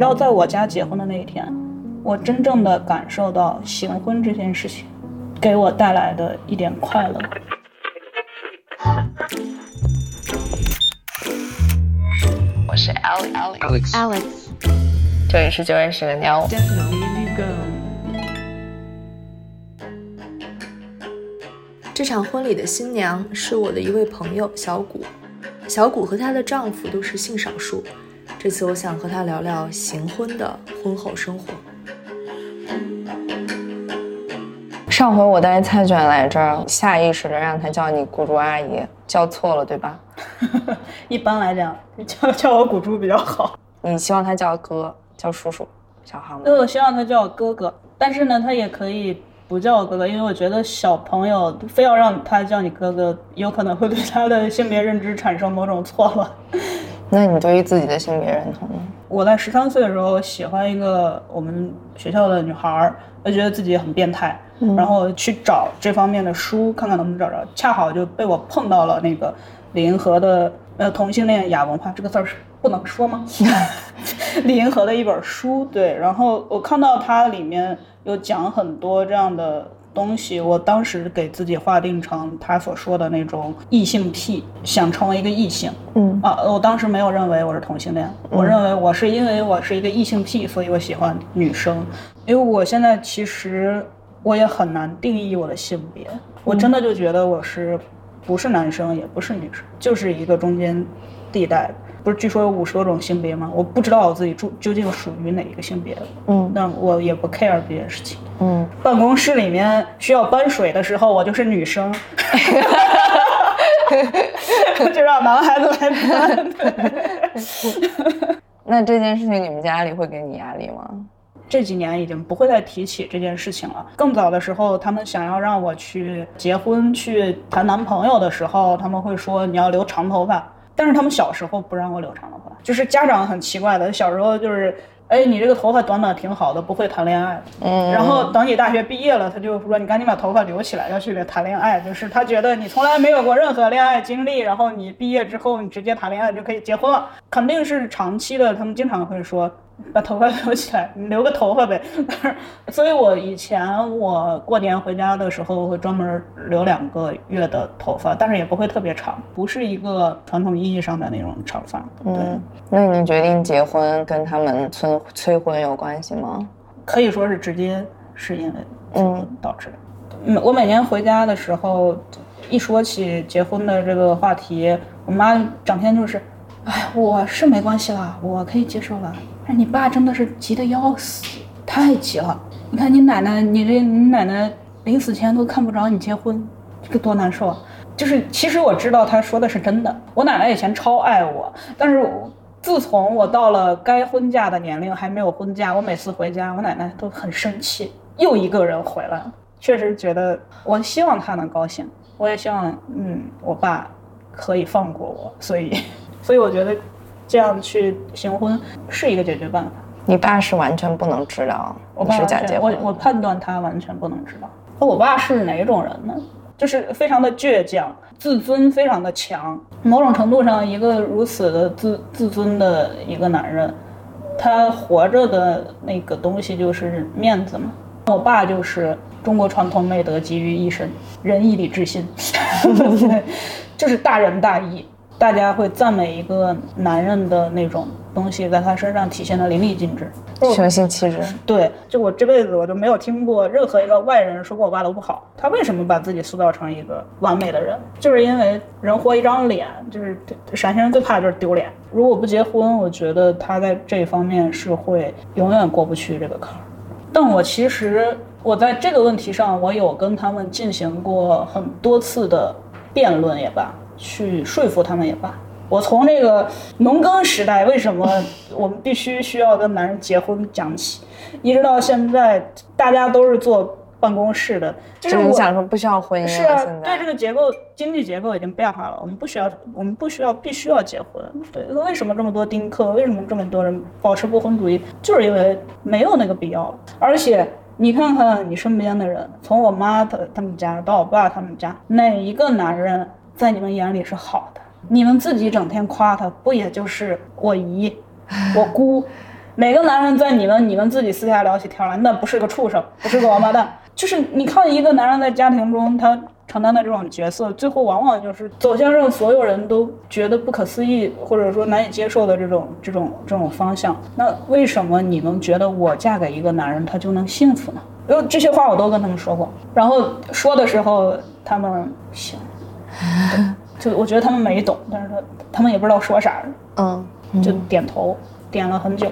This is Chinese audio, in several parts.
直到在我家结婚的那一天，我真正的感受到行婚这件事情给我带来的一点快乐。我是 Alex，Alex，Alex，这里是九月十个鸟。这场婚礼的新娘是我的一位朋友小谷。小谷和她的丈夫都是性少数。这次我想和他聊聊行婚的婚后生活。上回我带菜卷来这儿，下意识的让他叫你谷珠阿姨，叫错了对吧？一般来讲，叫叫我谷珠比较好。你希望他叫哥，叫叔叔，小航吗？对，我希望他叫我哥哥，但是呢，他也可以不叫我哥哥，因为我觉得小朋友非要让他叫你哥哥，有可能会对他的性别认知产生某种错乱。那你对于自己的性别认同呢？我在十三岁的时候喜欢一个我们学校的女孩儿，我觉得自己很变态，然后去找这方面的书，看看能不能找着。恰好就被我碰到了那个李银河的呃同性恋亚文化这个字儿是不能说吗？李银河的一本书，对，然后我看到它里面有讲很多这样的东西，我当时给自己划定成他所说的那种异性癖，想成为一个异性。嗯啊，我当时没有认为我是同性恋，我认为我是因为我是一个异性癖，所以我喜欢女生。因为我现在其实我也很难定义我的性别，我真的就觉得我是不是男生也不是女生，就是一个中间地带。不是据说有五十多种性别吗？我不知道我自己究究竟属于哪一个性别，嗯那我也不 care 这件事情。嗯，办公室里面需要搬水的时候，我就是女生，就让男孩子来搬。那这件事情你们家里会给你压力吗？这几年已经不会再提起这件事情了。更早的时候，他们想要让我去结婚、去谈男朋友的时候，他们会说你要留长头发。但是他们小时候不让我留长头发，就是家长很奇怪的，小时候就是，哎，你这个头发短短挺好的，不会谈恋爱。嗯，然后等你大学毕业了，他就说你赶紧把头发留起来，要去谈恋爱。就是他觉得你从来没有过任何恋爱经历，然后你毕业之后你直接谈恋爱就可以结婚了，肯定是长期的。他们经常会说把头发留起来，你 留个头发呗。所以我以前我过年回家的时候会专门留两个月的头发，但是也不会特别长，不是一个传统意义上的那种长发。对。嗯，那你决定结婚跟他们催催婚有关系吗？可以说是直接是因为嗯导致的。嗯，我每年回家的时候，一说起结婚的这个话题，我妈整天就是，哎，我是没关系啦，我可以接受了。你爸真的是急得要死，太急了。你看你奶奶，你这你奶奶临死前都看不着你结婚，这多难受啊！就是其实我知道她说的是真的，我奶奶以前超爱我，但是自从我到了该婚嫁的年龄，还没有婚嫁，我每次回家，我奶奶都很生气，又一个人回来了。确实觉得，我希望她能高兴，我也希望，嗯，我爸可以放过我，所以，所以我觉得这样去行婚是一个解决办法。你爸是完全不能知道我爸是假结婚，我判断他完全不能知道。那我爸是哪种人呢？就是非常的倔强，自尊非常的强。某种程度上，一个如此的自自尊的一个男人，他活着的那个东西就是面子嘛。我爸就是中国传统美德集于一身，仁义礼智信，就是大仁大义。大家会赞美一个男人的那种东西，在他身上体现的淋漓尽致。雄性气质。对，就我这辈子我就没有听过任何一个外人说过我爸都不好。他为什么把自己塑造成一个完美的人？就是因为人活一张脸，就是陕西人最怕的就是丢脸。如果不结婚，我觉得他在这方面是会永远过不去这个坎儿。但我其实我在这个问题上，我有跟他们进行过很多次的辩论也罢，去说服他们也罢。我从这个农耕时代为什么我们必须需要跟男人结婚讲起，一直到现在，大家都是坐办公室的，就是想说不需要婚姻，是啊对这个结构经济结构已经变化了，我们不需要，我们不需要必须要结婚。对，为什么这么多丁克？为什么这么多人保持不婚主义？就是因为没有那个必要了。而且你看看你身边的人，从我妈她他们家到我爸他们家，哪一个男人在你们眼里是好的？你们自己整天夸他，不也就是我姨、我姑，每个男人在你们你们自己私下聊起天来，那不是个畜生，不是个王八蛋。就是你看一个男人在家庭中他承担的这种角色，最后往往就是走向让所有人都觉得不可思议或者说难以接受的这种这种这种方向。那为什么你们觉得我嫁给一个男人他就能幸福呢？因为这些话我都跟他们说过，然后说的时候他们行，就我觉得他们没懂，但是他他们也不知道说啥，嗯，就点头点了很久。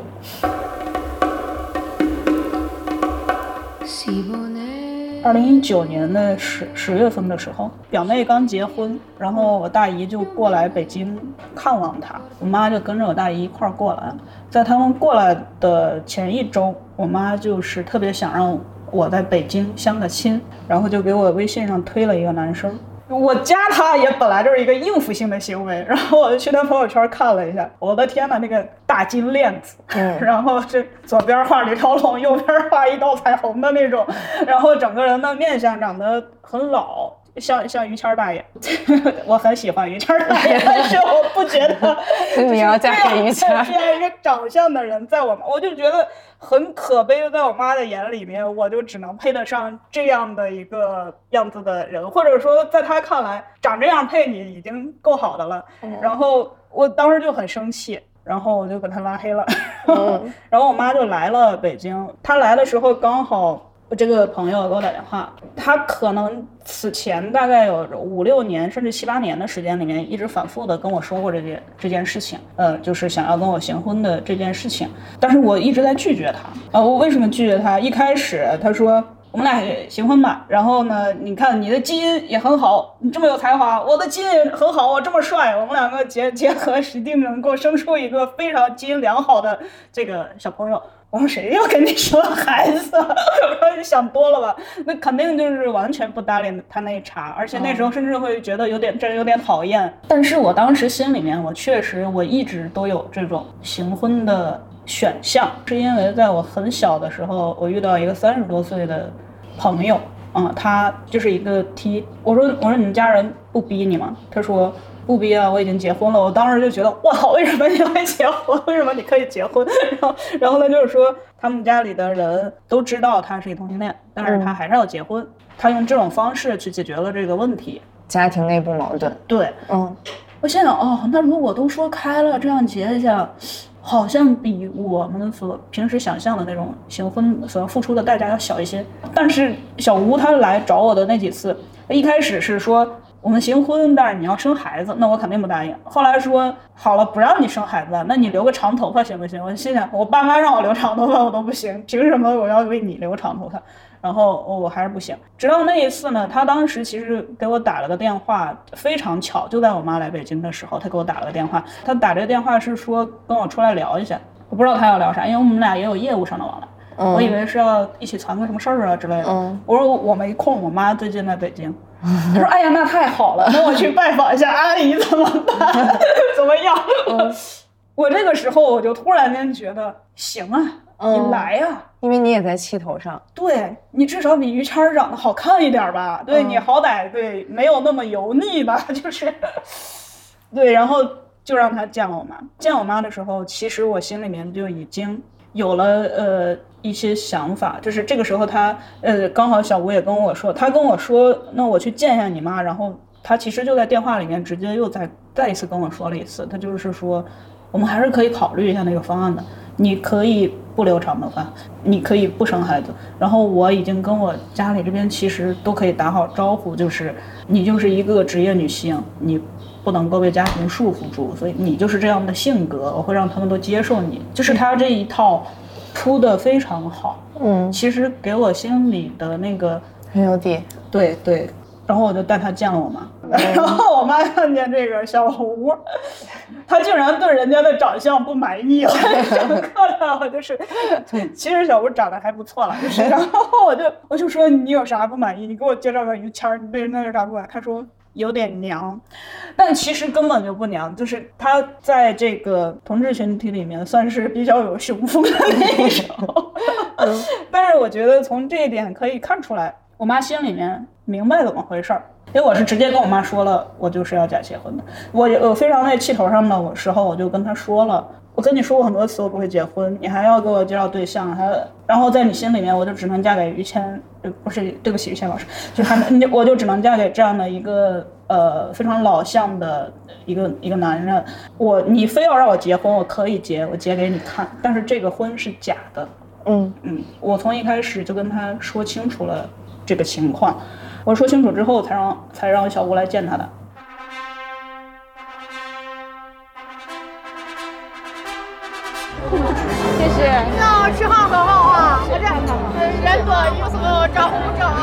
二零一九年的十十月份的时候，表妹刚结婚，然后我大姨就过来北京看望她，我妈就跟着我大姨一块儿过来。在他们过来的前一周，我妈就是特别想让我在北京相个亲，然后就给我微信上推了一个男生。我加他也本来就是一个应付性的行为，然后我就去他朋友圈看了一下，我的天呐，那个大金链子，嗯 然后这左边画李条龙，右边画一道彩虹的那种，然后整个人的面相长得很老。像像于谦儿大爷，我很喜欢于谦儿大爷，但是我不觉得 你要嫁给于谦儿这样一个长相的人，在我我就觉得很可悲，在我妈的眼里面，我就只能配得上这样的一个样子的人，或者说在她看来，长这样配你已经够好的了。然后我当时就很生气，然后我就把他拉黑了。嗯然后我妈就来了北京，她来的时候刚好。我这个朋友给我打电话，他可能此前大概有五六年甚至七八年的时间里面，一直反复的跟我说过这件这件事情，呃，就是想要跟我行婚的这件事情，但是我一直在拒绝他。呃，我为什么拒绝他？一开始他说我们俩行婚吧，然后呢，你看你的基因也很好，你这么有才华，我的基因也很好，我这么帅，我们两个结结合，一定能够生出一个非常基因良好的这个小朋友。我说谁要跟你生孩子？我说你想多了吧？那肯定就是完全不搭理他那一茬，而且那时候甚至会觉得有点这有点讨厌。但是我当时心里面，我确实我一直都有这种行婚的选项，是因为在我很小的时候，我遇到一个三十多岁的朋友，嗯，他就是一个 T，我说我说你们家人不逼你吗？他说。不逼啊，我已经结婚了。我当时就觉得，哇靠，为什么你会结婚？为什么你可以结婚？然后，然后呢，就是说他们家里的人都知道他是一同性恋，但是他还是要结婚。他用这种方式去解决了这个问题。家庭内部矛盾，对，嗯，我现在，哦，那如果都说开了，这样结一下，好像比我们所平时想象的那种行婚所要付出的代价要小一些。但是小吴他来找我的那几次，一开始是说。我们行婚，但是你要生孩子，那我肯定不答应。后来说好了，不让你生孩子，那你留个长头发行不行？我心想，我爸妈让我留长头发我都不行，凭什么我要为你留长头发？然后我还是不行。直到那一次呢，他当时其实给我打了个电话，非常巧，就在我妈来北京的时候，他给我打了个电话。他打这个电话是说跟我出来聊一下，我不知道他要聊啥，因为我们俩也有业务上的往来。嗯我以为是要一起谈个什么事儿啊之类的。嗯我说我没空，我妈最近在北京。他说：“哎呀，那太好了，那我去拜访一下阿姨怎么办？怎么样？”嗯我这个时候我就突然间觉得，行啊，你嗯来呀、因为你也在气头上，对你至少比于谦儿长得好看一点儿吧？对、嗯你好歹对没有那么油腻吧？就是，对，然后就让他见我妈。见我妈的时候，其实我心里面就已经有了呃一些想法，就是这个时候他呃刚好小吴也跟我说，他跟我说，那我去见一下你妈，然后他其实就在电话里面直接又再再一次跟我说了一次，他就是说。我们还是可以考虑一下那个方案的。你可以不留长头发，你可以不生孩子。然后我已经跟我家里这边其实都可以打好招呼，就是你就是一个职业女性，你不能够被家庭束缚住，所以你就是这样的性格，我会让他们都接受你。就是他这一套铺的非常好，嗯，其实给我心里的那个很有底，对对，然后我就带他见了我妈，然后我妈看见这个小吴，她竟然对人家的长相不满意 了，整个的我就是，其实小吴长得还不错了，就是，然后我就我就说你有啥不满意？你给我介绍个于谦儿，你对人家有啥不满意？他说。有点娘，但其实根本就不娘，就是他在这个同志群体里面算是比较有雄风的那一种。但是我觉得从这一点可以看出来，我妈心里面明白怎么回事儿。因为我是直接跟我妈说了，我就是要假结婚的。我我非常在气头上的时候，我就跟她说了，我跟你说过很多次我不会结婚，你还要给我介绍对象，还然后在你心里面我就只能嫁给于谦，呃不是对不起于谦老师，就还你我就只能嫁给这样的一个呃非常老相的一个一个男人。我你非要让我结婚，我可以结，我结给你看，但是这个婚是假的。嗯嗯，我从一开始就跟他说清楚了这个情况，我说清楚之后才让才让小吴来见他的。谢谢。那吃饭很好啊，我这人多有什么招呼不着啊。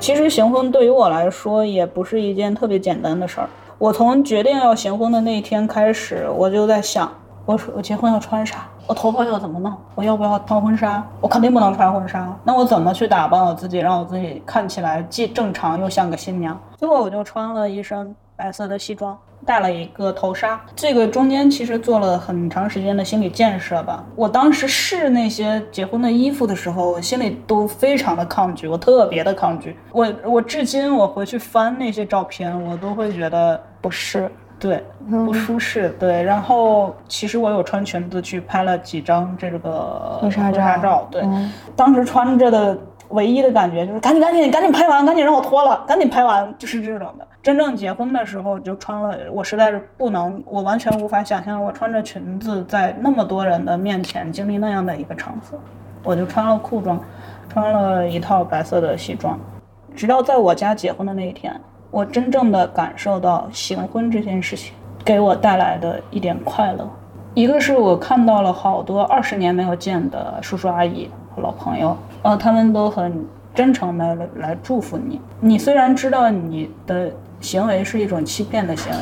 其实行婚对于我来说也不是一件特别简单的事儿。我从决定要行婚的那一天开始，我就在想，我说我结婚要穿啥？我头发要怎么弄？我要不要穿婚纱？我肯定不能穿婚纱。那我怎么去打扮我自己，让我自己看起来既正常又像个新娘？最后我就穿了一身白色的西装，戴了一个头纱。这个中间其实做了很长时间的心理建设吧。我当时试那些结婚的衣服的时候，我心里都非常的抗拒，我特别的抗拒。我我至今我回去翻那些照片，我都会觉得不是，对，不舒适。对，然后其实我有穿裙子去拍了几张这个婚纱照照。对，嗯当时穿着的唯一的感觉就是赶紧赶紧赶紧拍完，赶紧让我脱了，赶紧拍完，就是这种的。真正结婚的时候就穿了，我实在是不能，我完全无法想象我穿着裙子在那么多人的面前经历那样的一个场合。我就穿了裤装，穿了一套白色的西装，直到在我家结婚的那一天，我真正的感受到行婚这件事情给我带来的一点快乐。一个是我看到了好多二十年没有见的叔叔阿姨和老朋友，呃，他们都很真诚的来来祝福你。你虽然知道你的行为是一种欺骗的行为，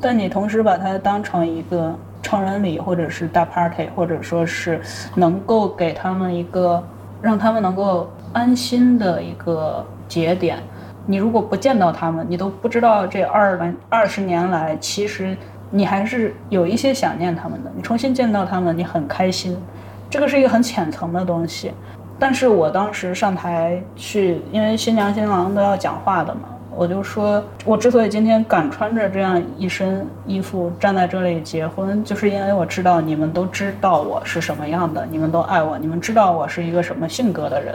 但你同时把它当成一个成人礼，或者是大 party，或者说是能够给他们一个让他们能够安心的一个节点。你如果不见到他们，你都不知道这二来二十年来，其实你还是有一些想念他们的。你重新见到他们，你很开心，这个是一个很浅层的东西。但是我当时上台去，因为新娘新郎都要讲话的嘛，我就说，我之所以今天敢穿着这样一身衣服站在这里结婚，就是因为我知道你们都知道我是什么样的，你们都爱我，你们知道我是一个什么性格的人，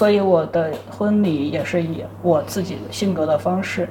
所以我的婚礼也是以我自己的性格的方式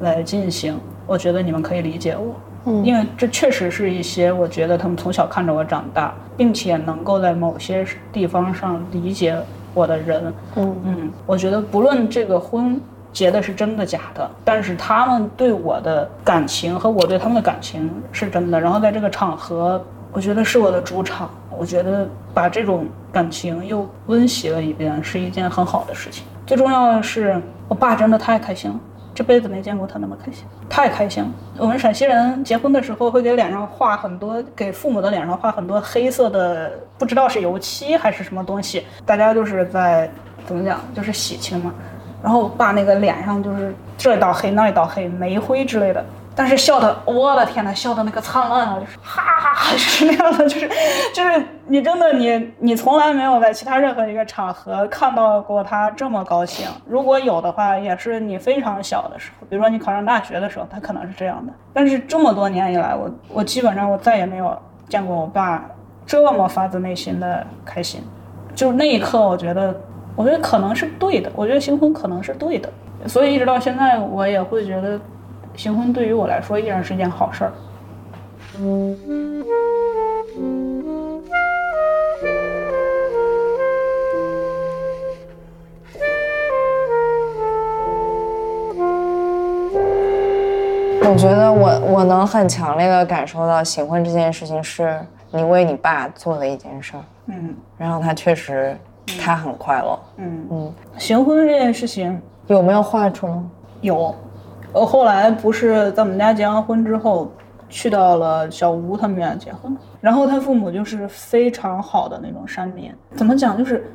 来进行。我觉得你们可以理解我。嗯因为这确实是一些我觉得他们从小看着我长大，并且能够在某些地方上理解我的人。嗯嗯，我觉得不论这个婚结的是真的假的，但是他们对我的感情和我对他们的感情是真的。然后在这个场合，我觉得是我的主场，我觉得把这种感情又温习了一遍是一件很好的事情。最重要的是，我爸真的太开心了。这辈子没见过他那么开心，太开心了。我们陕西人结婚的时候会给脸上画很多，给父母的脸上画很多黑色的，不知道是油漆还是什么东西。大家就是在怎么讲，就是喜庆嘛。然后我爸那个脸上就是这一道黑那一道黑，煤灰之类的。但是笑的，我的天呐，笑的那个灿烂啊，就是哈哈哈，就是那样的，就是就是你真的你你从来没有在其他任何一个场合看到过他这么高兴。如果有的话，也是你非常小的时候，比如说你考上大学的时候，他可能是这样的。但是这么多年以来，我我基本上我再也没有见过我爸这么发自内心的开心。就那一刻，我觉得，我觉得可能是对的，我觉得新婚可能是对的。所以一直到现在，我也会觉得。行婚对于我来说依然是一件好事儿。我觉得我我能很强烈的感受到行婚这件事情是你为你爸做的一件事儿，嗯。然后他确实他很快乐，嗯。嗯，行婚这件事情有没有坏处呢？有，我后来不是在我们家结完婚之后，去到了小吴他们家结婚，然后他父母就是非常好的那种山民，怎么讲？就是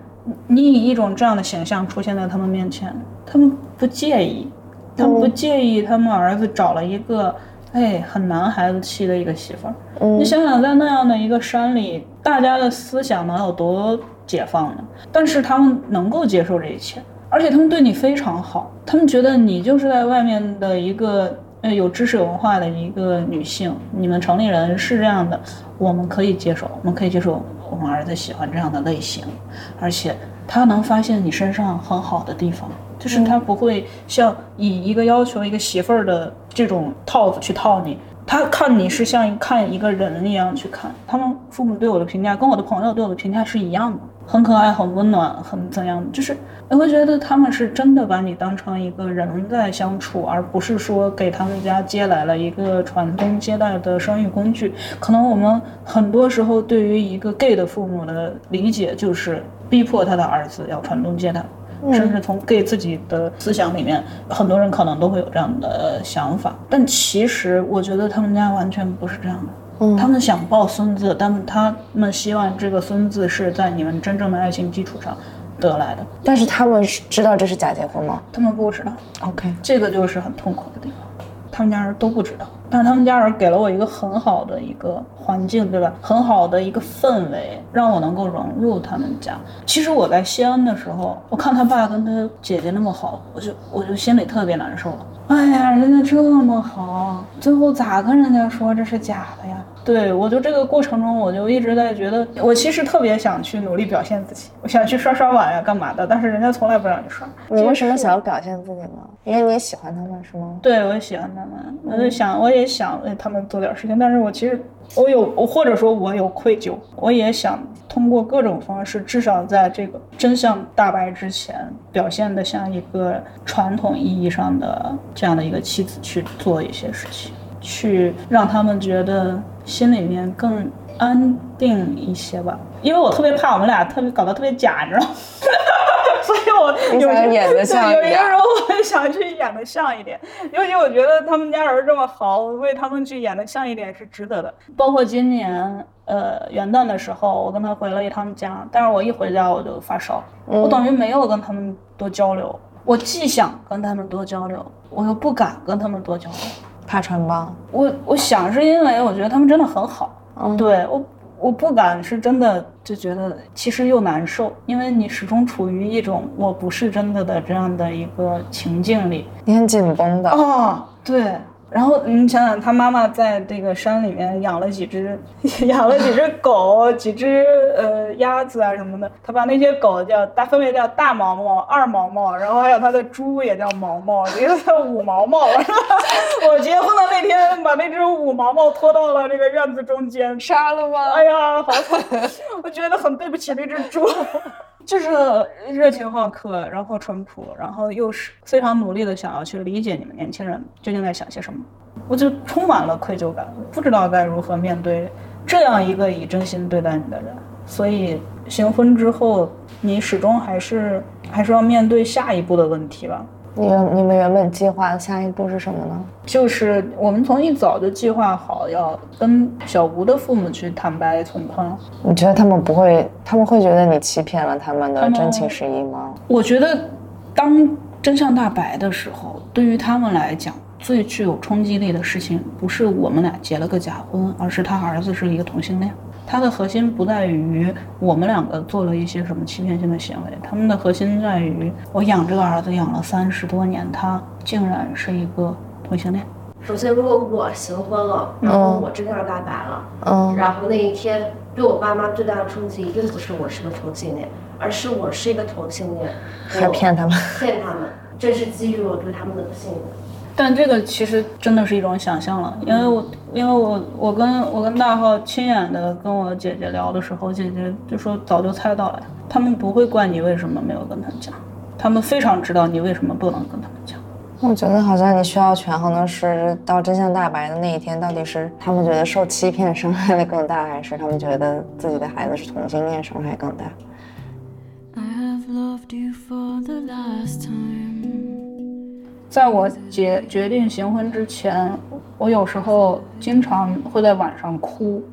你以一种这样的形象出现在他们面前，他们不介意，他们不介意他们儿子找了一个哎很男孩子气的一个媳妇儿。嗯。你想想，在那样的一个山里，大家的思想能有多解放呢，但是他们能够接受这一切，而且他们对你非常好，他们觉得你就是在外面的一个呃有知识有文化的一个女性，你们城里人是这样的，我们可以接受，我们可以接受我们儿子喜欢这样的类型，而且他能发现你身上很好的地方。就是他不会像以一个要求一个媳妇儿的这种套子去套你，他看你是像看一个人一样去看。他们父母对我的评价跟我的朋友对我的评价是一样的，很可爱，很温暖，很怎样？就是你会觉得他们是真的把你当成一个人在相处，而不是说给他们家接来了一个传宗接代的生育工具。可能我们很多时候对于一个 gay 的父母的理解就是逼迫他的儿子要传宗接代。甚至从 gay 自己的思想里面，很多人可能都会有这样的想法，但其实我觉得他们家完全不是这样的。嗯，他们想抱孙子，但他们希望这个孙子是在你们真正的爱情基础上得来的。但是他们是知道这是假结婚吗？他们不知道。OK，这个就是很痛苦的地方，他们家人都不知道，但是他们家人给了我一个很好的一个环境，对吧？很好的一个氛围，让我能够融入他们家。其实我在西安的时候，我看他爸跟他姐姐那么好，我就我就心里特别难受。哎呀，人家这么好，最后咋跟人家说这是假的呀？对我就这个过程中，我就一直在觉得，我其实特别想去努力表现自己，我想去刷刷碗呀，干嘛的？但是人家从来不让你刷。你为什么想要表现自己呢？因为你也喜欢他们是吗？对，我也喜欢他们，我就想，我也想为他们做点事情，但是我其实我有，我或者说我有愧疚，我也想通过各种方式，至少在这个真相大白之前，表现的像一个传统意义上的这样的一个妻子去做一些事情，去让他们觉得心里面更安定一些吧。因为我特别怕我们俩特别搞得特别假，你知道吗？所以我你有些想演的像对，有些时候我也想去演得像一点，尤其我觉得他们家人这么好，我为他们去演得像一点是值得的。包括今年呃元旦的时候，我跟他回了一趟家，但是我一回家我就发烧，我等于没有跟他们多交流。我既想跟他们多交流，我又不敢跟他们多交流。怕穿帮。我我想是因为我觉得他们真的很好，嗯对我我不敢是真的就觉得其实又难受，因为你始终处于一种我不是真的的这样的一个情境里。你很紧绷的。哦，对。然后你想想，他妈妈在这个山里面养了几只，养了几只狗，几只呃鸭子啊什么的。他把那些狗叫大，分别叫大毛毛、二毛毛，然后还有他的猪也叫毛毛，一个叫五毛毛。我结婚的那天，把那只五毛毛拖到了这个院子中间，杀了吗？哎呀，好惨！我觉得很对不起那只猪，就是热情好客，然后淳朴，然后又是非常努力的想要去理解你们年轻人究竟在想些什么，我就充满了愧疚感，不知道该如何面对这样一个以真心对待你的人。所以行婚之后，你始终还是还是要面对下一步的问题吧。你原你们原本计划的下一步是什么呢？就是我们从一早就计划好要跟小吴的父母去坦白从宽，你觉得他们不会，他们会觉得你欺骗了他们的真情实意吗？我觉得，当真相大白的时候，对于他们来讲，最具有冲击力的事情，不是我们俩结了个假婚，而是他儿子是一个同性恋。他的核心不在于我们两个做了一些什么欺骗性的行为，他们的核心在于我养这个儿子养了三十多年，他竟然是一个同性恋。首先，如果我行婚了，然后我真相大白了，嗯，然后那一天对我爸妈最大的冲击，一定不是我是个同性恋，而是我是一个同性恋，还骗他们。骗他们，这是基于我对他们的不信任。但这个其实真的是一种想象了，因为我因为我我跟我跟大浩亲眼的跟我姐姐聊的时候，姐姐就说早就猜到了，他们不会怪你为什么没有跟他们讲，他们非常知道你为什么不能跟他们讲。我觉得好像你需要权衡的是，到真相大白的那一天，到底是他们觉得受欺骗伤害的更大，还是他们觉得自己的孩子是同性恋伤害更大？I have loved you for the last time. 在我决决定行婚之前，我有时候经常会在晚上哭，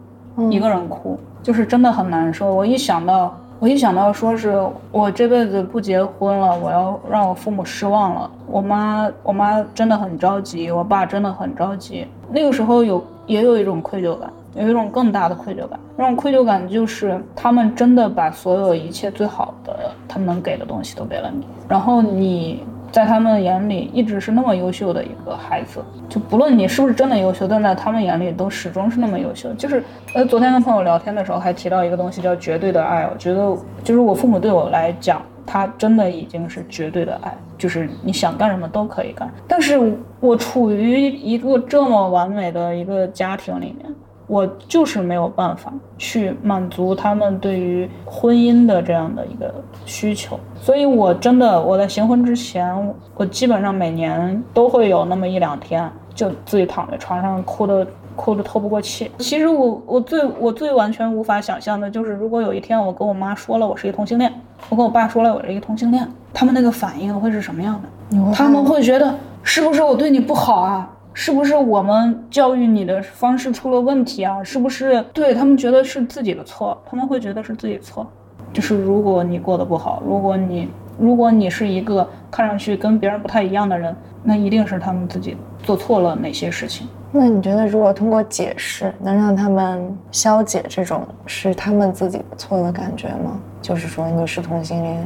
一个人哭，就是真的很难受。我一想到，我一想到说是我这辈子不结婚了，我要让我父母失望了，我妈我妈真的很着急，我爸真的很着急。那个时候有也有一种愧疚感，有一种更大的愧疚感。那种愧疚感就是他们真的把所有一切最好的他们能给的东西都给了你，然后你在他们眼里一直是那么优秀的一个孩子，就不论你是不是真的优秀，但在他们眼里都始终是那么优秀。就是呃，昨天跟朋友聊天的时候还提到一个东西叫绝对的爱，我觉得就是我父母对我来讲。他真的已经是绝对的爱，就是你想干什么都可以干。但是我处于一个这么完美的一个家庭里面，我就是没有办法去满足他们对于婚姻的这样的一个需求。所以，我真的我在行婚之前，我基本上每年都会有那么一两天，就自己躺在床上哭的。哭的透不过气。其实我我最我最完全无法想象的就是，如果有一天我跟我妈说了我是一个同性恋，我跟我爸说了我是一个同性恋，他们那个反应会是什么样的？他们会觉得是不是我对你不好啊？是不是我们教育你的方式出了问题啊？是不是对他们觉得是自己的错？他们会觉得是自己错。就是如果你过得不好，如果你如果你是一个看上去跟别人不太一样的人，那一定是他们自己做错了哪些事情。那你觉得，如果通过解释能让他们消解这种是他们自己的错的感觉吗？就是说你是同性恋，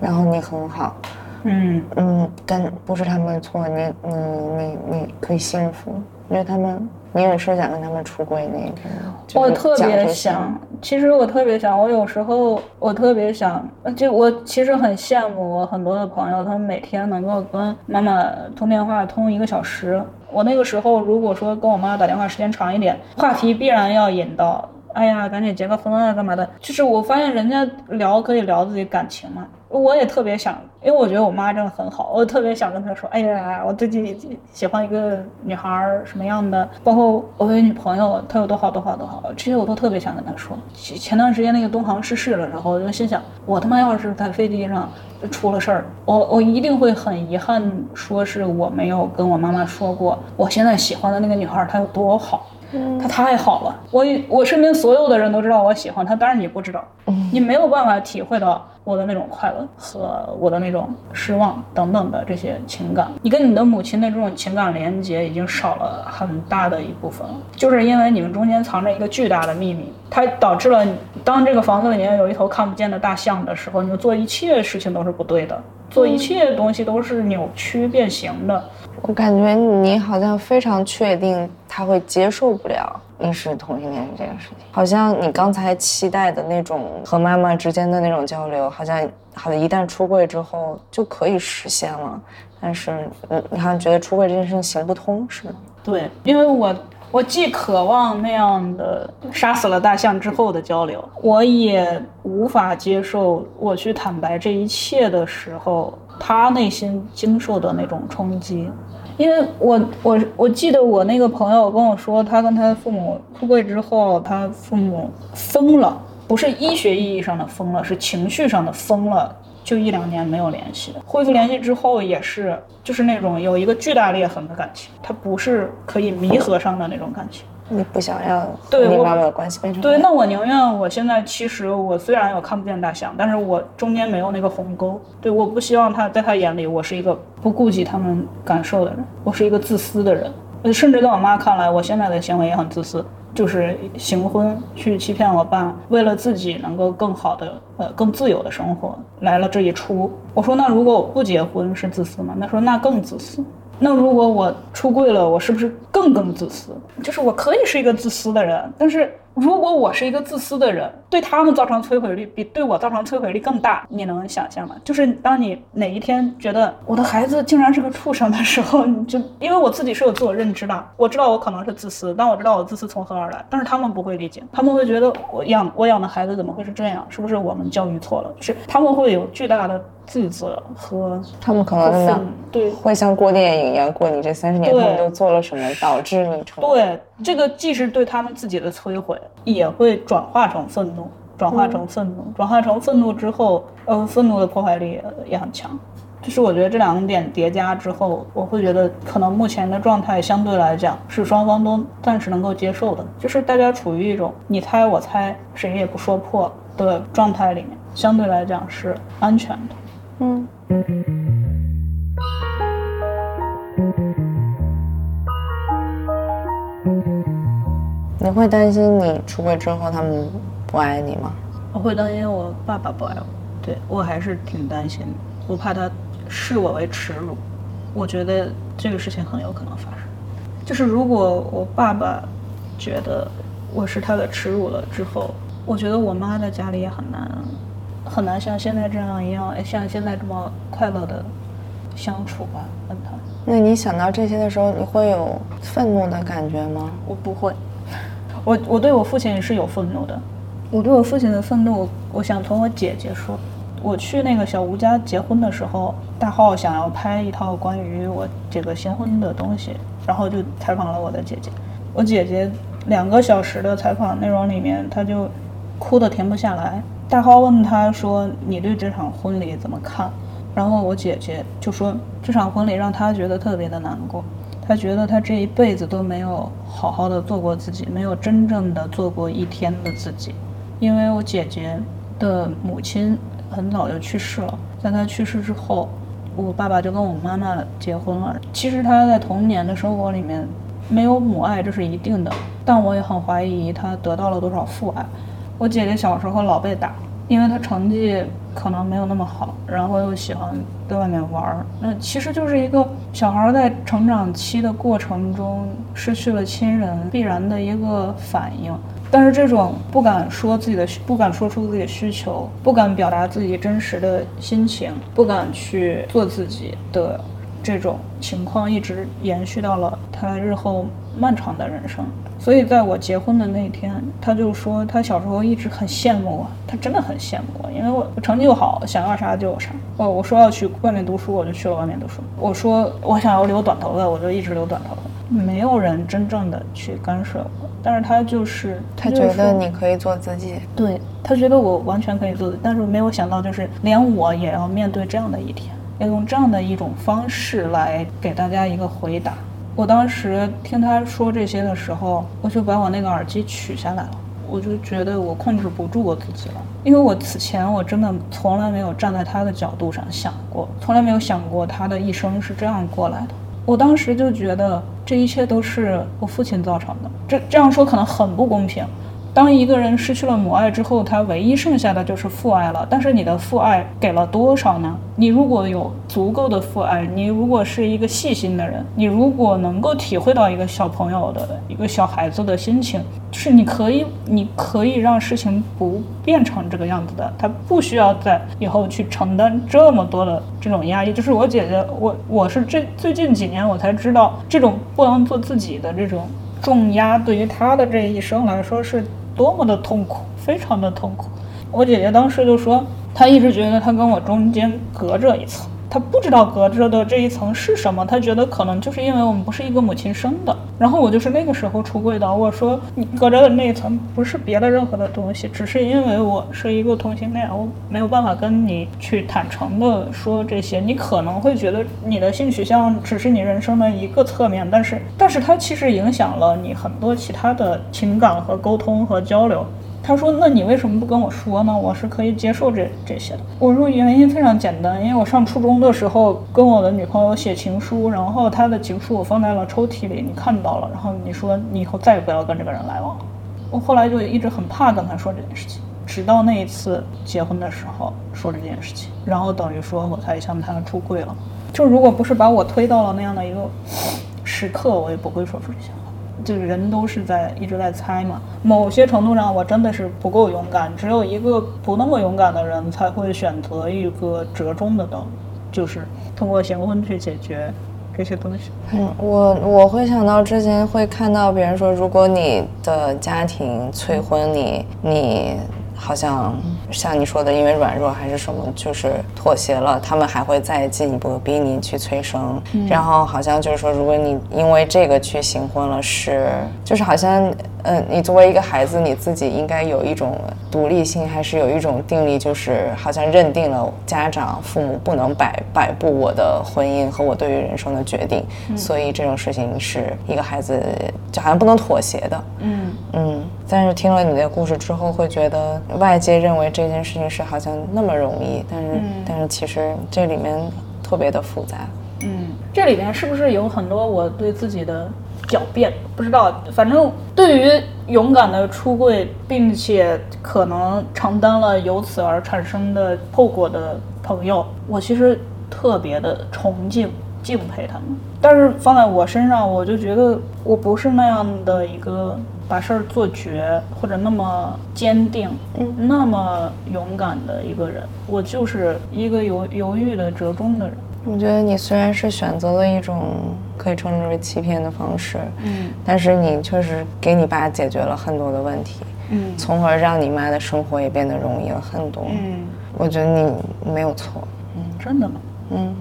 然后你很好，嗯嗯，但不是他们的错，你你你你可以幸福，因为他们。你有是想跟他们出轨那一天？我特别想，其实我特别想，我有时候我特别想，就我其实很羡慕我很多的朋友，他们每天能够跟妈妈通电话通一个小时。我那个时候如果说跟我妈打电话时间长一点，话题必然要引到，哎呀，赶紧结个婚啊，干嘛的？就是我发现人家聊可以聊自己感情嘛。我也特别想，因为我觉得我妈真的很好，我特别想跟她说，哎呀，我最近喜欢一个女孩，什么样的，包括我有女朋友，她有多好多好多好，这些我都特别想跟她说。前段时间那个东航失事了，然后，我就心想，我他妈要是在飞机上出了事儿，我我一定会很遗憾，说是我没有跟我妈妈说过，我现在喜欢的那个女孩她有多好。他太好了，我我身边所有的人都知道我喜欢他，但是你不知道，你没有办法体会到我的那种快乐和我的那种失望等等的这些情感。你跟你的母亲的这种情感连接已经少了很大的一部分了，就是因为你们中间藏着一个巨大的秘密，它导致了当这个房子里面有一头看不见的大象的时候，你们做一切事情都是不对的，做一切东西都是扭曲变形的。我感觉你好像非常确定他会接受不了你是同性恋这件事情，好像你刚才期待的那种和妈妈之间的那种交流，好像好像一旦出柜之后就可以实现了，但是你你好像觉得出柜这件事情行不通，是吗？对，因为我我既渴望那样的杀死了大象之后的交流，我也无法接受我去坦白这一切的时候，他内心经受的那种冲击。因为我我我记得我那个朋友跟我说，他跟他父母出柜之后，他父母疯了，不是医学意义上的疯了，是情绪上的疯了，就一两年没有联系。恢复联系之后，也是就是那种有一个巨大裂痕的感情，它不是可以弥合上的那种感情。你不想要对我和你妈妈的关系变成对，那我宁愿我现在其实我虽然有看不见大象，但是我中间没有那个鸿沟。对，我不希望他在他眼里我是一个不顾及他们感受的人，我是一个自私的人。呃甚至在我妈看来，我现在的行为也很自私，就是行婚去欺骗我爸，为了自己能够更好的呃更自由的生活来了这一出。我说那如果我不结婚是自私吗？她说那更自私。那如果我出柜了，我是不是更更自私？就是我可以是一个自私的人，但是如果我是一个自私的人，对他们造成摧毁力比对我造成摧毁力更大，你能想象吗？就是当你哪一天觉得我的孩子竟然是个畜生的时候，你就因为我自己是有自我认知的，我知道我可能是自私，但我知道我自私从何而来，但是他们不会理解，他们会觉得我养我养的孩子怎么会是这样？是不是我们教育错了？就是他们会有巨大的自责和他们可能真的对会像过电影一样过你这三十年，他对们都做了什么导致你成对，这个既是对他们自己的摧毁，也会转化成愤怒，转化成愤怒，转化成愤怒之后，呃，愤怒的破坏力也也很强。就是我觉得这两点叠加之后，我会觉得可能目前的状态相对来讲是双方都暂时能够接受的，就是大家处于一种你猜我猜，谁也不说破的状态里面，相对来讲是安全的。嗯。你会担心你出轨之后他们不爱你吗？我会担心我爸爸不爱我，对我还是挺担心的。我怕他视我为耻辱，我觉得这个事情很有可能发生。就是如果我爸爸觉得我是他的耻辱了之后，我觉得我妈在家里也很难，很难像现在这样一样，哎像现在这么快乐的相处吧，跟他。那你想到这些的时候，你会有愤怒的感觉吗？我不会，我我对我父亲是有愤怒的，我对我父亲的愤怒，我想从我姐姐说。我去那个小吴家结婚的时候，大浩想要拍一套关于我这个新婚的东西，然后就采访了我的姐姐。我姐姐两个小时的采访内容里面，她就哭得停不下来。大浩问她说：“你对这场婚礼怎么看？”然后我姐姐就说：“这场婚礼让她觉得特别的难过，她觉得她这一辈子都没有好好的做过自己，没有真正的做过一天的自己。因为我姐姐的母亲很早就去世了，在她去世之后，我爸爸就跟我妈妈结婚了。其实她在童年的生活里面没有母爱，这是一定的，但我也很怀疑她得到了多少父爱。我姐姐小时候老被打，因为她成绩可能没有那么好，然后又喜欢在外面玩儿。那其实就是一个小孩儿在成长期的过程中失去了亲人必然的一个反应。但是这种不敢说自己的，不敢说出自己的需求，不敢表达自己真实的心情，不敢去做自己的这种情况，一直延续到了他日后漫长的人生。所以在我结婚的那天，他就说他小时候一直很羡慕我，他真的很羡慕我，因为我我成绩又好，想要啥就有啥。哦我说要去外面读书，我就去了外面读书。我说我想要留短头发，我就一直留短头发。没有人真正的去干涉我，但是他就是他觉得你可以做自己。对他觉得我完全可以做的，但是没有想到，就是连我也要面对这样的一天，要用这样的一种方式来给大家一个回答。我当时听他说这些的时候，我就把我那个耳机取下来了，我就觉得我控制不住我自己了，因为我此前我真的从来没有站在他的角度上想过，从来没有想过他的一生是这样过来的。我当时就觉得这一切都是我父亲造成的。这这样说可能很不公平。当一个人失去了母爱之后，他唯一剩下的就是父爱了。但是你的父爱给了多少呢？你如果有足够的父爱，你如果是一个细心的人，你如果能够体会到一个小朋友的一个小孩子的心情，就是你可以，你可以让事情不变成这个样子的。他不需要在以后去承担这么多的这种压力。就是我姐姐，我我是这最近几年我才知道，这种不能做自己的这种重压，对于她的这一生来说是多么的痛苦，非常的痛苦。我姐姐当时就说，她一直觉得她跟我中间隔着一层，他不知道隔着的这一层是什么，他觉得可能就是因为我们不是一个母亲生的。然后我就是那个时候出柜的，我说你隔着的那一层不是别的任何的东西，只是因为我是一个同性恋，我没有办法跟你去坦诚的说这些。你可能会觉得你的性取向只是你人生的一个侧面，但是但是它其实影响了你很多其他的情感和沟通和交流。他说：“那你为什么不跟我说呢？我是可以接受这这些的。”我说原因非常简单，因为我上初中的时候跟我的女朋友写情书，然后她的情书我放在了抽屉里，你看到了，然后你说你以后再也不要跟这个人来往。我后来就一直很怕跟他说这件事情，直到那一次结婚的时候说这件事情，然后等于说我才向他出柜了。就如果不是把我推到了那样的一个时刻，我也不会说出这些话。就是人都是在一直在猜嘛。某些程度上，我真的是不够勇敢。只有一个不那么勇敢的人，才会选择一个折中的道路，就是通过行婚去解决这些东西。嗯，我我会想到之前会看到别人说，如果你的家庭催婚，你你好像像你说的，因为软弱还是什么，就是妥协了，他们还会再进一步逼你去催生，然后好像就是说，如果你因为这个去行婚了，是就是好像。嗯，你作为一个孩子，你自己应该有一种独立性，还是有一种定力，就是好像认定了家长、父母不能摆摆布我的婚姻和我对于人生的决定，所以这种事情是一个孩子就好像不能妥协的。嗯嗯，但是听了你的故事之后，会觉得外界认为这件事情是好像那么容易，但是、但是其实这里面特别的复杂。嗯，这里面是不是有很多我对自己的狡辩，不知道。反正对于勇敢的出柜，并且可能承担了由此而产生的后果的朋友，我其实特别的崇敬、敬佩他们。但是放在我身上，我就觉得我不是那样的一个把事儿做绝，或者那么坚定、那么勇敢的一个人。我就是一个犹犹豫的折中的人。我觉得你虽然是选择了一种可以称之为欺骗的方式，嗯但是你确实给你爸解决了很多的问题，嗯从而让你妈的生活也变得容易了很多。嗯，我觉得你没有错。嗯真的吗？嗯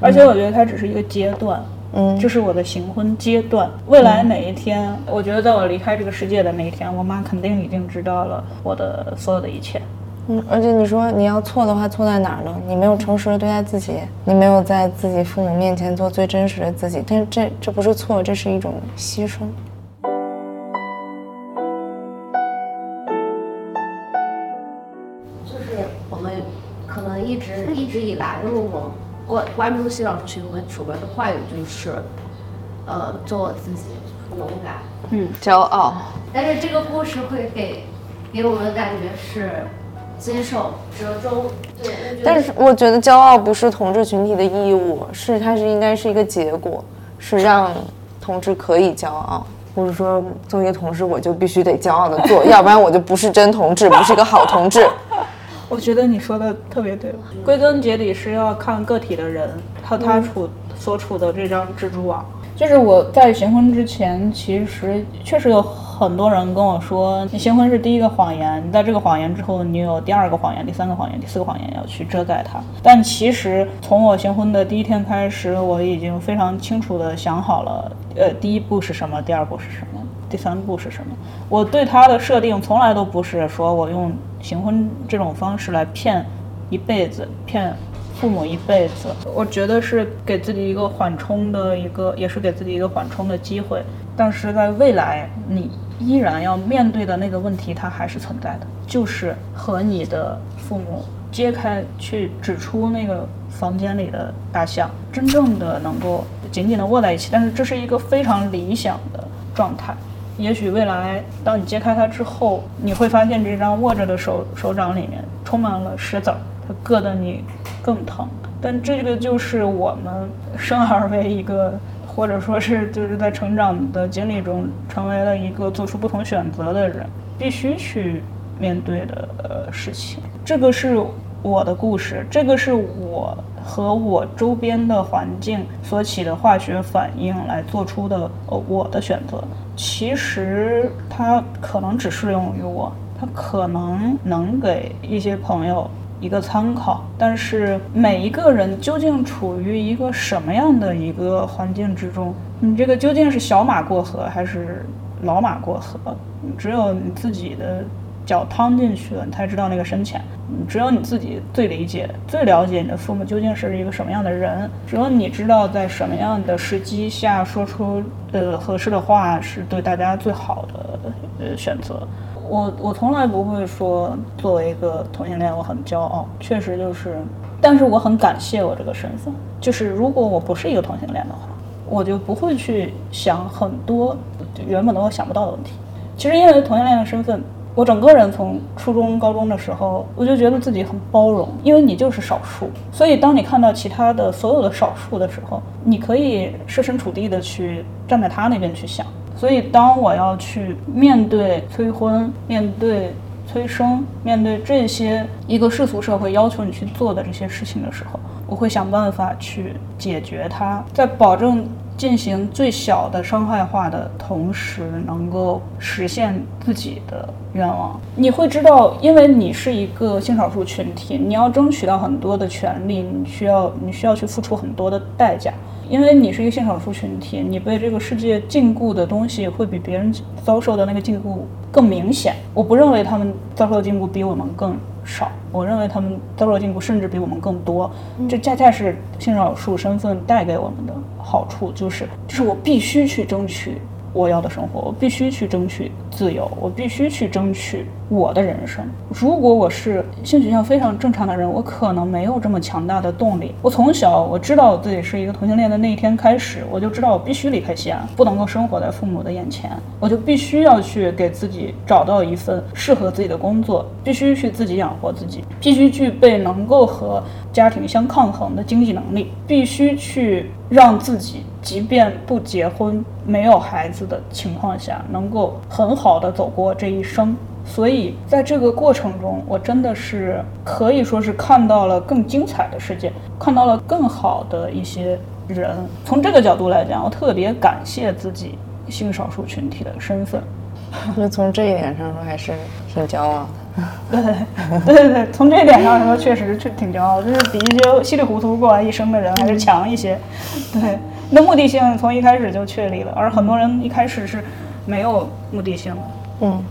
而且我觉得它只是一个阶段，嗯，这是我的行婚阶段。未来哪一天，我觉得在我离开这个世界的那一天，我妈肯定已经知道了我的所有的一切。嗯，而且你说你要错的话，错在哪儿呢？你没有诚实的对待自己，你没有在自己父母面前做最真实的自己。但是这这不是错，这是一种牺牲。就是我们可能一直一直以来，因为我关关注性少数群体主播的话语就是，呃，做我自己，勇敢。嗯骄傲。但是这个故事会给给我们的感觉是接受、折中。对，但是我觉得骄傲不是同志群体的义务，是它是应该是一个结果，是让同志可以骄傲，或者说作为一个同志我就必须得骄傲的做，要不然我就不是真同志，不是一个好同志。我觉得你说的特别对，归根结底是要看个体的人和他处、所处的这张蜘蛛网。就是我在行婚之前，其实确实有很多人跟我说，你行婚是第一个谎言，在这个谎言之后，你有第二个谎言、第三个谎言、第四个谎言要去遮盖它。但其实从我行婚的第一天开始，我已经非常清楚的想好了，呃，第一步是什么，第二步是什么。第三步是什么？我对他的设定从来都不是说我用行婚这种方式来骗一辈子，骗父母一辈子。我觉得是给自己一个缓冲的一个，也是给自己一个缓冲的机会。但是在未来，你依然要面对的那个问题，它还是存在的，就是和你的父母揭开，去指出那个房间里的大象，真正的能够紧紧的握在一起。但是这是一个非常理想的状态。也许未来，当你揭开它之后，你会发现这张握着的手手掌里面充满了石子儿，它硌得你更疼。但这个就是我们生而为一个，或者说是就是在成长的经历中成为了一个做出不同选择的人，必须去面对的呃事情。这个是我的故事，这个是我和我周边的环境所起的化学反应来做出的呃我的选择。其实它可能只适用于我，它可能能给一些朋友一个参考，但是每一个人究竟处于一个什么样的一个环境之中，你这个究竟是小马过河还是老马过河？只有你自己的脚趟进去了，你才知道那个深浅。只有你自己最理解、最了解你的父母究竟是一个什么样的人。只有你知道在什么样的时机下说出呃合适的话是对大家最好的呃选择。我我从来不会说作为一个同性恋我很骄傲，确实就是，但是我很感谢我这个身份。就是如果我不是一个同性恋的话，我就不会去想很多原本的我想不到的问题。其实因为同性恋的身份，我整个人从初中、高中的时候，我就觉得自己很包容，因为你就是少数，所以当你看到其他的所有的少数的时候，你可以设身处地的去站在他那边去想。所以当我要去面对催婚、面对催生、面对这些一个世俗社会要求你去做的这些事情的时候，我会想办法去解决它，在保证进行最小的伤害化的同时，能够实现自己的愿望。你会知道，因为你是一个性少数群体，你要争取到很多的权利，你需要你需要去付出很多的代价。因为你是一个性少数群体，你被这个世界禁锢的东西会比别人遭受的那个禁锢更明显。我不认为他们遭受的禁锢比我们更少，我认为他们遭受的禁锢甚至比我们更多。这恰恰是性少数身份带给我们的好处，就是就是我必须去争取我要的生活，我必须去争取自由，我必须去争取我的人生。如果我是性取向非常正常的人，我可能没有这么强大的动力。我从小我知道我自己是一个同性恋的那一天开始，我就知道我必须离开西安，不能够生活在父母的眼前，我就必须要去给自己找到一份适合自己的工作，必须去自己养活自己，必须具备能够和家庭相抗衡的经济能力，必须去让自己。即便不结婚、没有孩子的情况下，能够很好的走过这一生。所以，在这个过程中，我真的是可以说是看到了更精彩的世界，看到了更好的一些人。从这个角度来讲，我特别感谢自己性少数群体的身份。所以从这一点上说，还是挺骄傲的。对对对，从这一点上来说，确实是挺骄傲，就是比一些稀里糊涂过完一生的人还是强一些。对。那目的性从一开始就确立了，而很多人一开始是没有目的性的。嗯，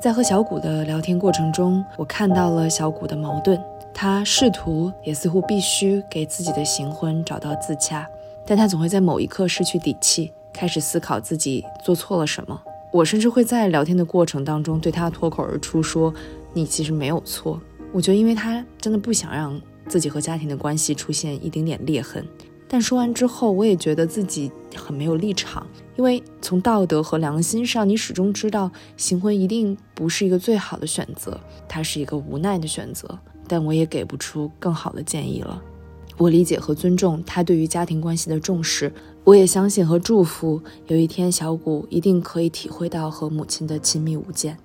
在和小谷的聊天过程中，我看到了小谷的矛盾。他试图，也似乎必须给自己的行婚找到自洽，但他总会在某一刻失去底气，开始思考自己做错了什么。我甚至会在聊天的过程当中对他脱口而出说：“你其实没有错。”我觉得，因为他真的不想让。自己和家庭的关系出现一丁点裂痕，但说完之后，我也觉得自己很没有立场，因为从道德和良心上，你始终知道行婚一定不是一个最好的选择，它是一个无奈的选择，但我也给不出更好的建议了。我理解和尊重他对于家庭关系的重视，我也相信和祝福有一天小谷一定可以体会到和母亲的亲密无间。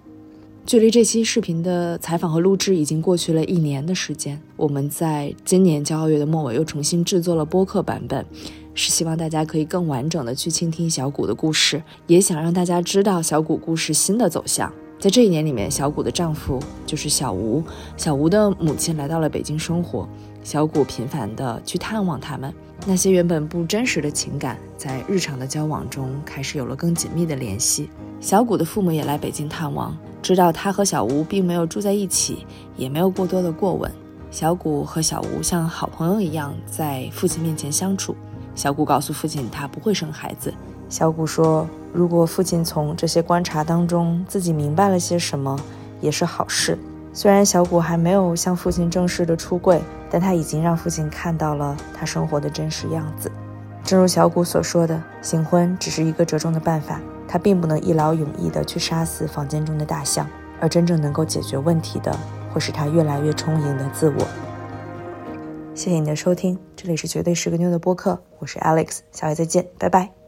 距离这期视频的采访和录制已经过去了一年的时间，我们在今年骄傲月的末尾又重新制作了播客版本，是希望大家可以更完整的去倾听小谷的故事，也想让大家知道小谷故事新的走向。在这一年里面，小谷的丈夫就是小吴，小吴的母亲来到了北京生活，小谷频繁的去探望他们，那些原本不真实的情感，在日常的交往中开始有了更紧密的联系。小谷的父母也来北京探望。知道他和小吴并没有住在一起，也没有过多的过问。小谷和小吴像好朋友一样在父亲面前相处。小谷告诉父亲，他不会生孩子。小谷说，如果父亲从这些观察当中自己明白了些什么，也是好事。虽然小谷还没有向父亲正式的出柜，但他已经让父亲看到了他生活的真实样子。正如小谷所说的，行婚只是一个折中的办法。他并不能一劳永逸地去杀死房间中的大象，而真正能够解决问题的，会是他越来越充盈的自我。谢谢你的收听，这里是绝对是个妞的播客，我是 Alex，下回再见，拜拜。